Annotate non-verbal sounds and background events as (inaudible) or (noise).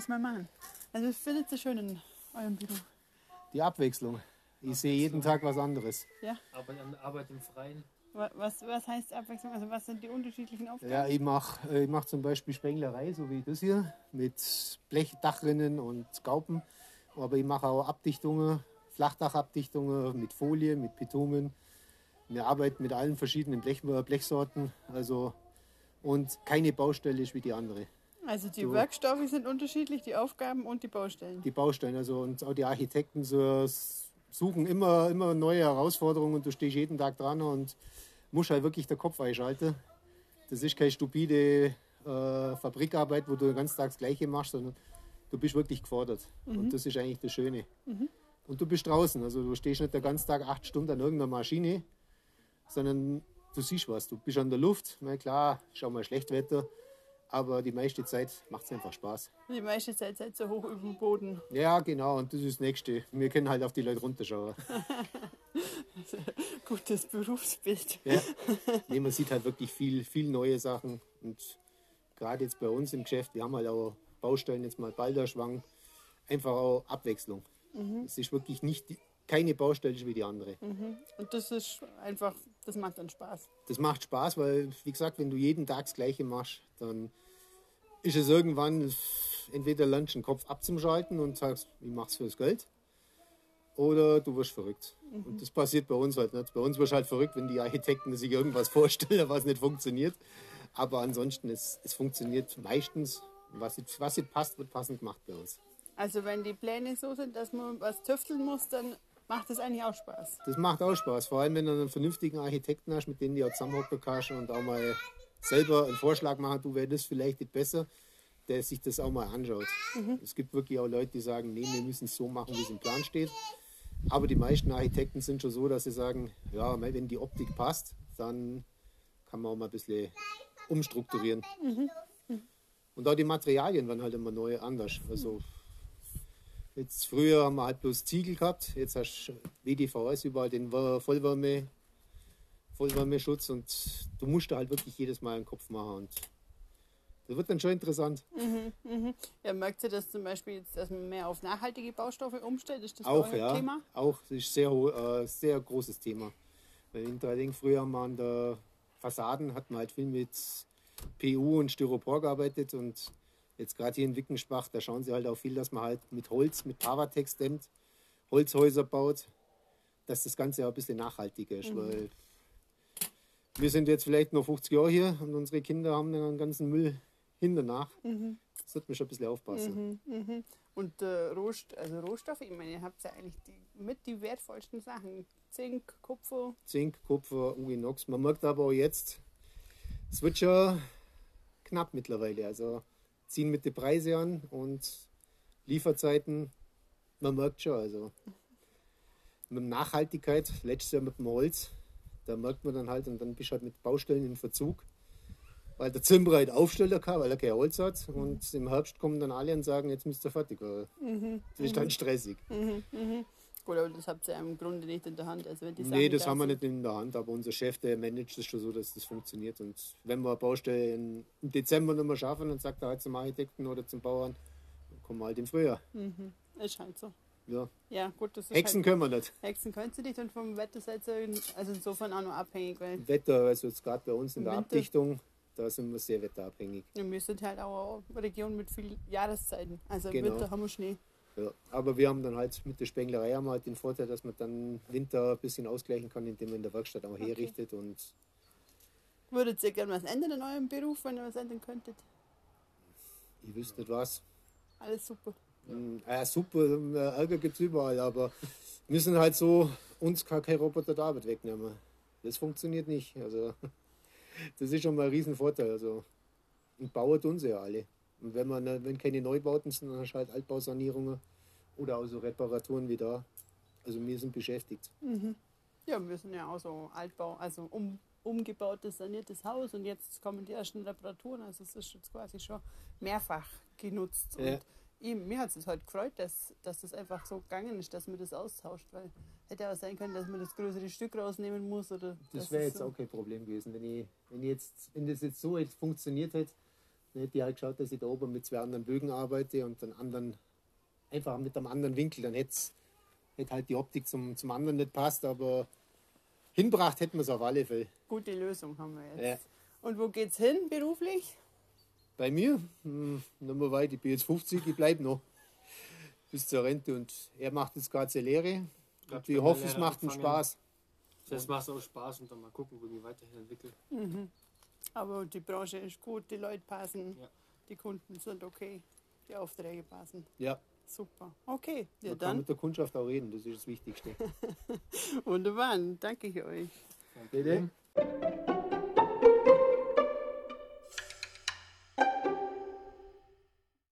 muss man machen. Also ich finde es so schön in eurem Beruf. Die Abwechslung. Ich sehe jeden Tag was anderes. Ja. Arbeit, Arbeit im Freien. Wa- Was, was heißt Abwechslung? Also was sind die unterschiedlichen Aufgaben? Ja, ich mache ich mach zum Beispiel Spenglerei, so wie das hier, mit Blechdachrinnen und Gaupen. Aber ich mache auch Abdichtungen, Flachdachabdichtungen mit Folie, mit Bitumen. Wir arbeiten mit allen verschiedenen Blech, Blechsorten. Also, und keine Baustelle ist wie die andere. Also die So. Werkstoffe sind unterschiedlich, die Aufgaben und die Baustellen. Die Baustellen, also und auch die Architekten so, suchen immer, immer neue Herausforderungen und du stehst jeden Tag dran und musst halt wirklich den Kopf einschalten. Das ist keine stupide äh, Fabrikarbeit, wo du den ganzen Tag das Gleiche machst, sondern du bist wirklich gefordert. Und das ist eigentlich das Schöne. Und du bist draußen, also du stehst nicht den ganzen Tag acht Stunden an irgendeiner Maschine, sondern du siehst was. Du bist an der Luft, na klar, schau mal Schlechtwetter, aber die meiste Zeit macht es einfach Spaß. Die meiste Zeit seid ihr hoch über dem Boden. Ja, genau, und das ist das Nächste. Wir können halt auf die Leute runterschauen. (laughs) Gutes Berufsbild. Ja. Nee, man sieht halt wirklich viel, viel neue Sachen. Und gerade jetzt bei uns im Geschäft, wir haben halt auch Baustellen, jetzt mal Balderschwang, einfach auch Abwechslung. Es ist wirklich nicht keine Baustelle wie die andere. Und das ist einfach, das macht dann Spaß. Das macht Spaß, weil, wie gesagt, wenn du jeden Tag das Gleiche machst, dann ist es irgendwann entweder lernst du den Kopf abzuschalten und sagst, ich mach's fürs Geld, oder du wirst verrückt. Und das passiert bei uns halt nicht. Bei uns wirst du halt verrückt, wenn die Architekten sich irgendwas (laughs) vorstellen, was nicht funktioniert. Aber ansonsten, es, es funktioniert meistens. Was nicht, was nicht passt, wird passend gemacht bei uns. Also wenn die Pläne so sind, dass man was tüfteln muss, dann macht das eigentlich auch Spaß. Das macht auch Spaß, vor allem wenn du einen vernünftigen Architekten hast, mit dem du auch zusammenhocken kannst und auch mal selber einen Vorschlag machen, du wäre das vielleicht nicht besser, der sich das auch mal anschaut. Es gibt wirklich auch Leute, die sagen, nee, wir müssen es so machen, wie es im Plan steht. Aber die meisten Architekten sind schon so, dass sie sagen, ja, wenn die Optik passt, dann kann man auch mal ein bisschen umstrukturieren. Und auch die Materialien waren halt immer neu anders. Also Jetzt früher haben wir halt bloß Ziegel gehabt, jetzt hast du WDVS überall den Wär- Vollwärme, Vollwärmeschutz und du musst da halt wirklich jedes Mal einen Kopf machen und das wird dann schon interessant. Ja, merkt ihr das zum Beispiel jetzt, dass man mehr auf nachhaltige Baustoffe umstellt? Ist das Auch, ja, Thema? auch, das ist sehr, äh, sehr großes Thema. Weil in Dreiling früher haben wir an der Fassaden, hatten wir halt viel mit PU und Styropor gearbeitet und jetzt gerade hier in Wickenschbach, da schauen sie halt auch viel, dass man halt mit Holz, mit Pavatex dämmt, Holzhäuser baut, dass das Ganze auch ein bisschen nachhaltiger ist, weil wir sind jetzt vielleicht noch 50 Jahre hier und unsere Kinder haben dann den ganzen Müll hinternach. Das wird man schon ein bisschen aufpassen. Und äh, Rohst also Rohstoffe, ich meine, ihr habt ja eigentlich die, mit die wertvollsten Sachen. Zink, Kupfer. Zink, Kupfer, Uginox. Man merkt aber auch jetzt, es wird schon knapp mittlerweile. Also ziehen mit den Preise an und Lieferzeiten, man merkt schon. Also mit Nachhaltigkeit, letztes Jahr mit dem Holz, da merkt man dann halt und dann bist du halt mit Baustellen in Verzug. Weil der Zimmerer halt Aufsteller kann, weil er kein Holz hat. Und im Herbst kommen dann alle und sagen, jetzt müsst ihr fertig werden. Das ist dann stressig. Gut, aber das habt ihr im Grunde nicht in der Hand. Also wenn die Nee, das da haben wir nicht in der Hand, aber unser Chef, der managt das schon so, dass das funktioniert. Und wenn wir eine Baustelle im Dezember nicht mehr schaffen, dann sagt er halt zum Architekten oder zum Bauern, dann kommen wir halt im Frühjahr. Ist halt so. Ja. Ja, gut, das ist Hexen halt, können wir nicht. Hexen könnt ihr nicht und vom Wetter seid ihr also insofern auch noch abhängig, weil Wetter, also jetzt gerade bei uns in der Winter. Abdichtung, da sind wir sehr wetterabhängig. wir sind halt auch eine Region mit vielen Jahreszeiten. Also im Genau. Winter haben wir Schnee. Ja. Aber wir haben dann halt mit der Spenglerei haben halt den Vorteil, dass man dann Winter ein bisschen ausgleichen kann, indem man in der Werkstatt auch herrichtet. Und Würdet ihr gerne was ändern in eurem Beruf, wenn ihr was ändern könntet? ich wüsste nicht was. Alles super. Mm, Ja, super, äh, Ärger gibt es überall, aber wir müssen halt so uns kann kein Roboter der Arbeit wegnehmen. Das funktioniert nicht. Also, (laughs) das ist schon mal ein Riesenvorteil. Also, und Bauer tun sie ja alle. Und wenn, man, wenn keine Neubauten sind, dann hast du halt Altbausanierungen oder auch so Reparaturen wie da. Also wir sind beschäftigt. Ja, wir sind ja auch so Altbau, also um, umgebautes, saniertes Haus und jetzt kommen die ersten Reparaturen. Also es ist jetzt quasi schon mehrfach genutzt. Ja. Und eben, mir hat es halt gefreut, dass, dass das einfach so gegangen ist, dass man das austauscht, weil hätte auch sein können, dass man das größere Stück rausnehmen muss. Oder Das wäre jetzt so- auch kein Problem gewesen. Wenn, ich, wenn, ich jetzt, wenn das jetzt so jetzt funktioniert hätte, Dann hätte ich halt geschaut, dass ich da oben mit zwei anderen Bögen arbeite und dann anderen, einfach mit einem anderen Winkel. Dann hätte hätte halt die Optik zum, zum anderen nicht passt, aber hinbracht hätten wir es auf alle Fälle. Gute Lösung haben wir jetzt. Ja. Und wo geht's hin beruflich? Bei mir, hm, noch mal weit, ich bin jetzt 50, ich bleibe noch bis zur Rente und er macht jetzt gerade seine Lehre. Und ich hoffe, es macht ihm. Spaß. Das macht auch Spaß und dann mal gucken, wo ich mich weiterhin entwickle. Aber die Branche ist gut, die Leute passen, Ja. die Kunden sind okay, die Aufträge passen. Ja, Super. Okay, ja man kann dann mit der Kundschaft auch reden, das ist das Wichtigste. (laughs) wunderbar. Danke ich euch. Bitte?